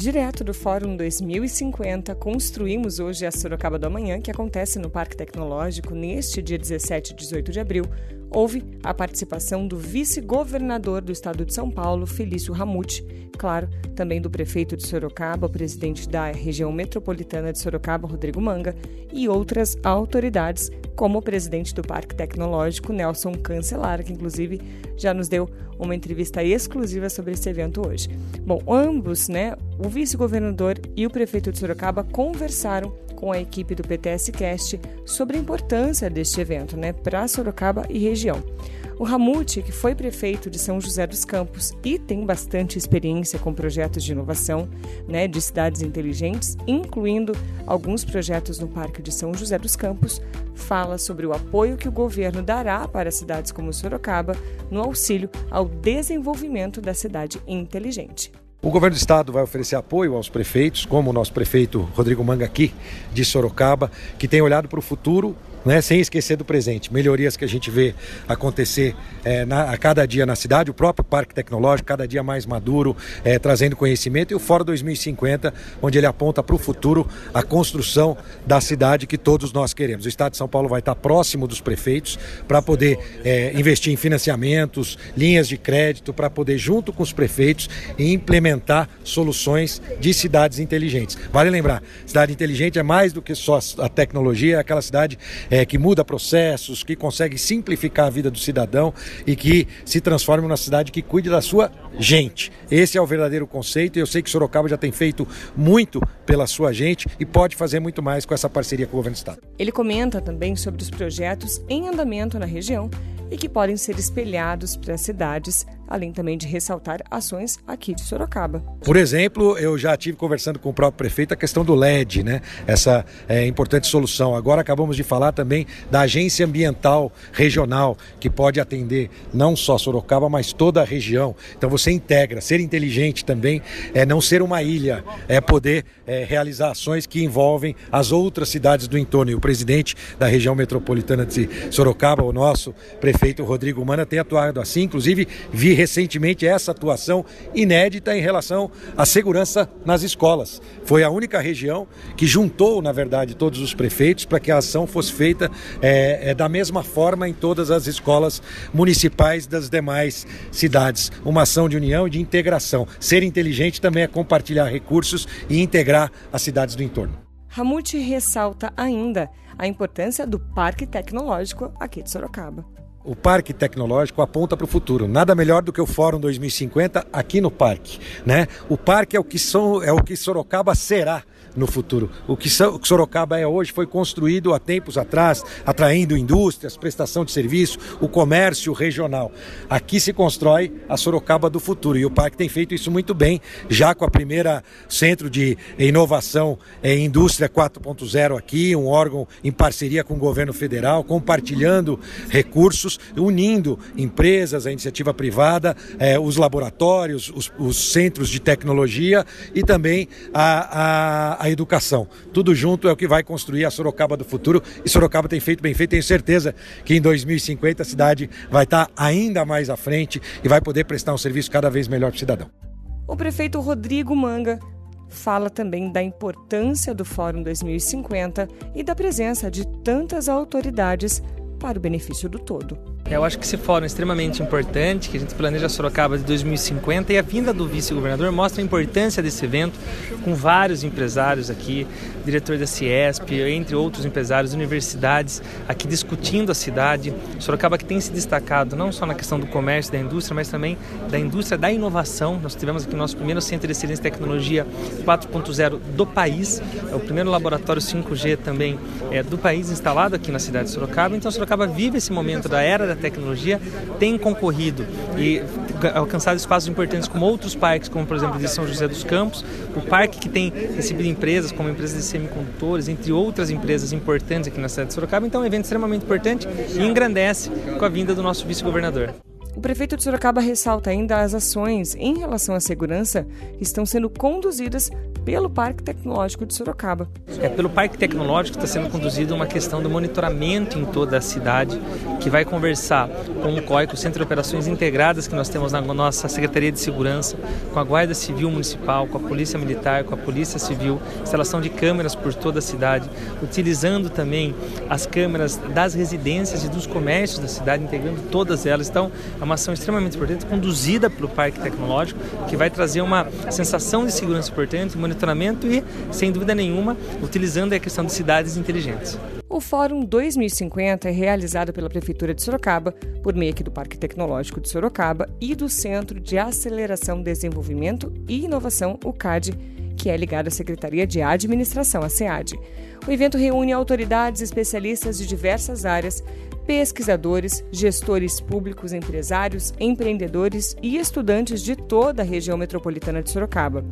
Direto do Fórum 2050, construímos hoje a Sorocaba do Amanhã, que acontece no Parque Tecnológico neste dia 17 e 18 de abril. Houve a participação do vice-governador do estado de São Paulo, Felício Ramute, claro, também do prefeito de Sorocaba, presidente da região metropolitana de Sorocaba, Rodrigo Manga, e outras autoridades, como o presidente do Parque Tecnológico, Nelson Cancelar, que inclusive já nos deu uma entrevista exclusiva sobre esse evento hoje. Bom, ambos, né, o vice-governador e o prefeito de Sorocaba conversaram com a equipe do PTS Cast sobre a importância deste evento né, para Sorocaba e região. O Ramute, que foi prefeito de São José dos Campos e tem bastante experiência com projetos de inovação né, de cidades inteligentes, incluindo alguns projetos no Parque de São José dos Campos, fala sobre o apoio que o governo dará para cidades como Sorocaba no auxílio ao desenvolvimento da cidade inteligente. O governo do estado vai oferecer apoio aos prefeitos, como o nosso prefeito Rodrigo Manga aqui de Sorocaba, que tem olhado para o futuro né, sem esquecer do presente. Melhorias que a gente vê acontecer é, na, a cada dia na cidade, o próprio Parque Tecnológico, cada dia mais maduro, é, trazendo conhecimento, e o Fora 2050, onde ele aponta para o futuro a construção da cidade que todos nós queremos. O Estado de São Paulo vai estar próximo dos prefeitos para poder é, investir em financiamentos, linhas de crédito, para poder, junto com os prefeitos, implementar soluções de cidades inteligentes. Vale lembrar, cidade inteligente é mais do que só a tecnologia, é aquela cidade é, que muda processos, que consegue simplificar a vida do cidadão e que se transforme numa cidade que cuide da sua gente. Esse é o verdadeiro conceito e eu sei que Sorocaba já tem feito muito pela sua gente e pode fazer muito mais com essa parceria com o governo do estado. Ele comenta também sobre os projetos em andamento na região e que podem ser espelhados para as cidades, além também de ressaltar ações aqui de Sorocaba. Por exemplo, eu já tive conversando com o próprio prefeito a questão do LED, né? Essa é, importante solução. Agora acabamos de falar também da agência ambiental regional, que pode atender não só Sorocaba, mas toda a região. Então você integra, ser inteligente também é não ser uma ilha, é poder é, realizar ações que envolvem as outras cidades do entorno. E o presidente da região metropolitana de Sorocaba, o nosso prefeito Rodrigo Mana tem atuado assim, inclusive vi recentemente essa atuação inédita em relação à segurança nas escolas. Foi a única região que juntou, na verdade, todos os prefeitos para que a ação fosse feita é, é, da mesma forma em todas as escolas municipais das demais cidades. Uma ação de união e de integração. Ser inteligente também é compartilhar recursos e integrar as cidades do entorno. Ramute ressalta ainda a importância do Parque Tecnológico aqui de Sorocaba o Parque Tecnológico aponta para o futuro. Nada melhor do que o Fórum 2050 aqui no parque. Né? O parque é o que, so, é o que Sorocaba será no futuro. O que Sorocaba é hoje foi construído há tempos atrás, atraindo indústrias, prestação de serviço, o comércio regional. Aqui se constrói a Sorocaba do futuro e o parque tem feito isso muito bem, já com a primeira centro de inovação em indústria 4.0 aqui, um órgão em parceria com o governo federal, compartilhando recursos, unindo empresas, a iniciativa privada, eh, os laboratórios, os, os, centros de tecnologia e também a, a a educação. Tudo junto é o que vai construir a Sorocaba do futuro e Sorocaba tem feito bem feito. Tenho certeza que em 2050 a cidade vai estar ainda mais à frente e vai poder prestar um serviço cada vez melhor para o cidadão. O prefeito Rodrigo Manga fala também da importância do Fórum 2050 e da presença de tantas autoridades para o benefício do todo. Eu acho que esse fórum é extremamente importante, que a gente planeja Sorocaba de 2050 e a vinda do vice-governador mostra a importância desse evento, com vários empresários aqui, diretor da Ciesp, entre outros empresários, universidades aqui discutindo a cidade. Sorocaba que tem se destacado não só na questão do comércio, da indústria, mas também da indústria da inovação. Nós tivemos aqui o nosso primeiro centro de excelência em tecnologia 4.0 do país, é o primeiro laboratório 5G também é, do país instalado aqui na cidade de Sorocaba. Então Sorocaba vive esse momento da era tecnologia tem concorrido e alcançado espaços importantes como outros parques, como por exemplo de São José dos Campos, o parque que tem recebido empresas como empresas de semicondutores, entre outras empresas importantes aqui na cidade de Sorocaba. Então é um evento extremamente importante e engrandece com a vinda do nosso vice-governador. O prefeito de Sorocaba ressalta ainda as ações em relação à segurança que estão sendo conduzidas pelo Parque Tecnológico de Sorocaba. É, pelo Parque Tecnológico está sendo conduzida uma questão do monitoramento em toda a cidade, que vai conversar com o COI, com o Centro de Operações Integradas que nós temos na nossa Secretaria de Segurança, com a Guarda Civil Municipal, com a Polícia Militar, com a Polícia Civil, instalação de câmeras por toda a cidade, utilizando também as câmeras das residências e dos comércios da cidade, integrando todas elas. Então, é uma ação extremamente importante, conduzida pelo Parque Tecnológico, que vai trazer uma sensação de segurança importante, monitoramento e, sem dúvida nenhuma, utilizando a questão de cidades inteligentes. O Fórum 2050 é realizado pela Prefeitura de Sorocaba, por meio do Parque Tecnológico de Sorocaba e do Centro de Aceleração, Desenvolvimento e Inovação, o CAD, que é ligado à Secretaria de Administração, a SEAD. O evento reúne autoridades especialistas de diversas áreas, pesquisadores, gestores públicos, empresários, empreendedores e estudantes de toda a região metropolitana de Sorocaba.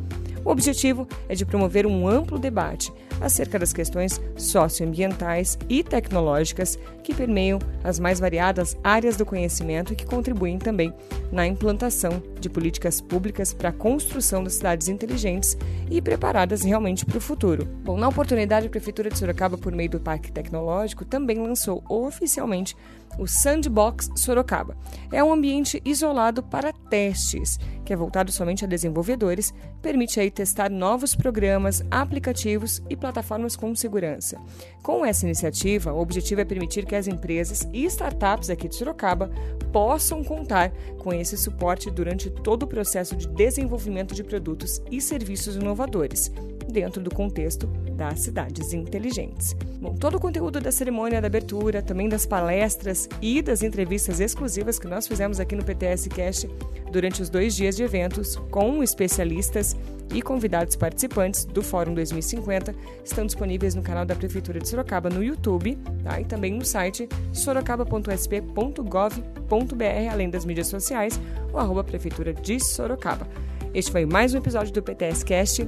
O objetivo é de promover um amplo debate acerca das questões socioambientais e tecnológicas que permeiam as mais variadas áreas do conhecimento e que contribuem também na implantação de políticas públicas para a construção das cidades inteligentes e preparadas realmente para o futuro. Bom, na oportunidade, a Prefeitura de Sorocaba, por meio do Parque Tecnológico, também lançou oficialmente o Sandbox Sorocaba. É um ambiente isolado para testes, que é voltado somente a desenvolvedores, permite aí testar novos programas, aplicativos e plataformas com segurança. Com essa iniciativa, o objetivo é permitir que as empresas e startups aqui de Sorocaba possam contar com esse suporte durante todo o processo de desenvolvimento de produtos e serviços inovadores, dentro do contexto das cidades inteligentes. Bom, todo o conteúdo da cerimônia da abertura, também das palestras e das entrevistas exclusivas que nós fizemos aqui no PTS Cast durante os dois dias de eventos com especialistas e convidados participantes do Fórum 2050 estão disponíveis no canal da Prefeitura de Sorocaba no YouTube tá? e também no site sorocaba.sp.gov.br, além das mídias sociais, o arroba Prefeitura de Sorocaba. Este foi mais um episódio do PTS Cast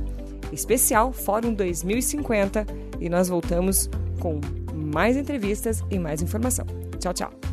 especial Fórum 2050 e nós voltamos com mais entrevistas e mais informação. Tchau, tchau.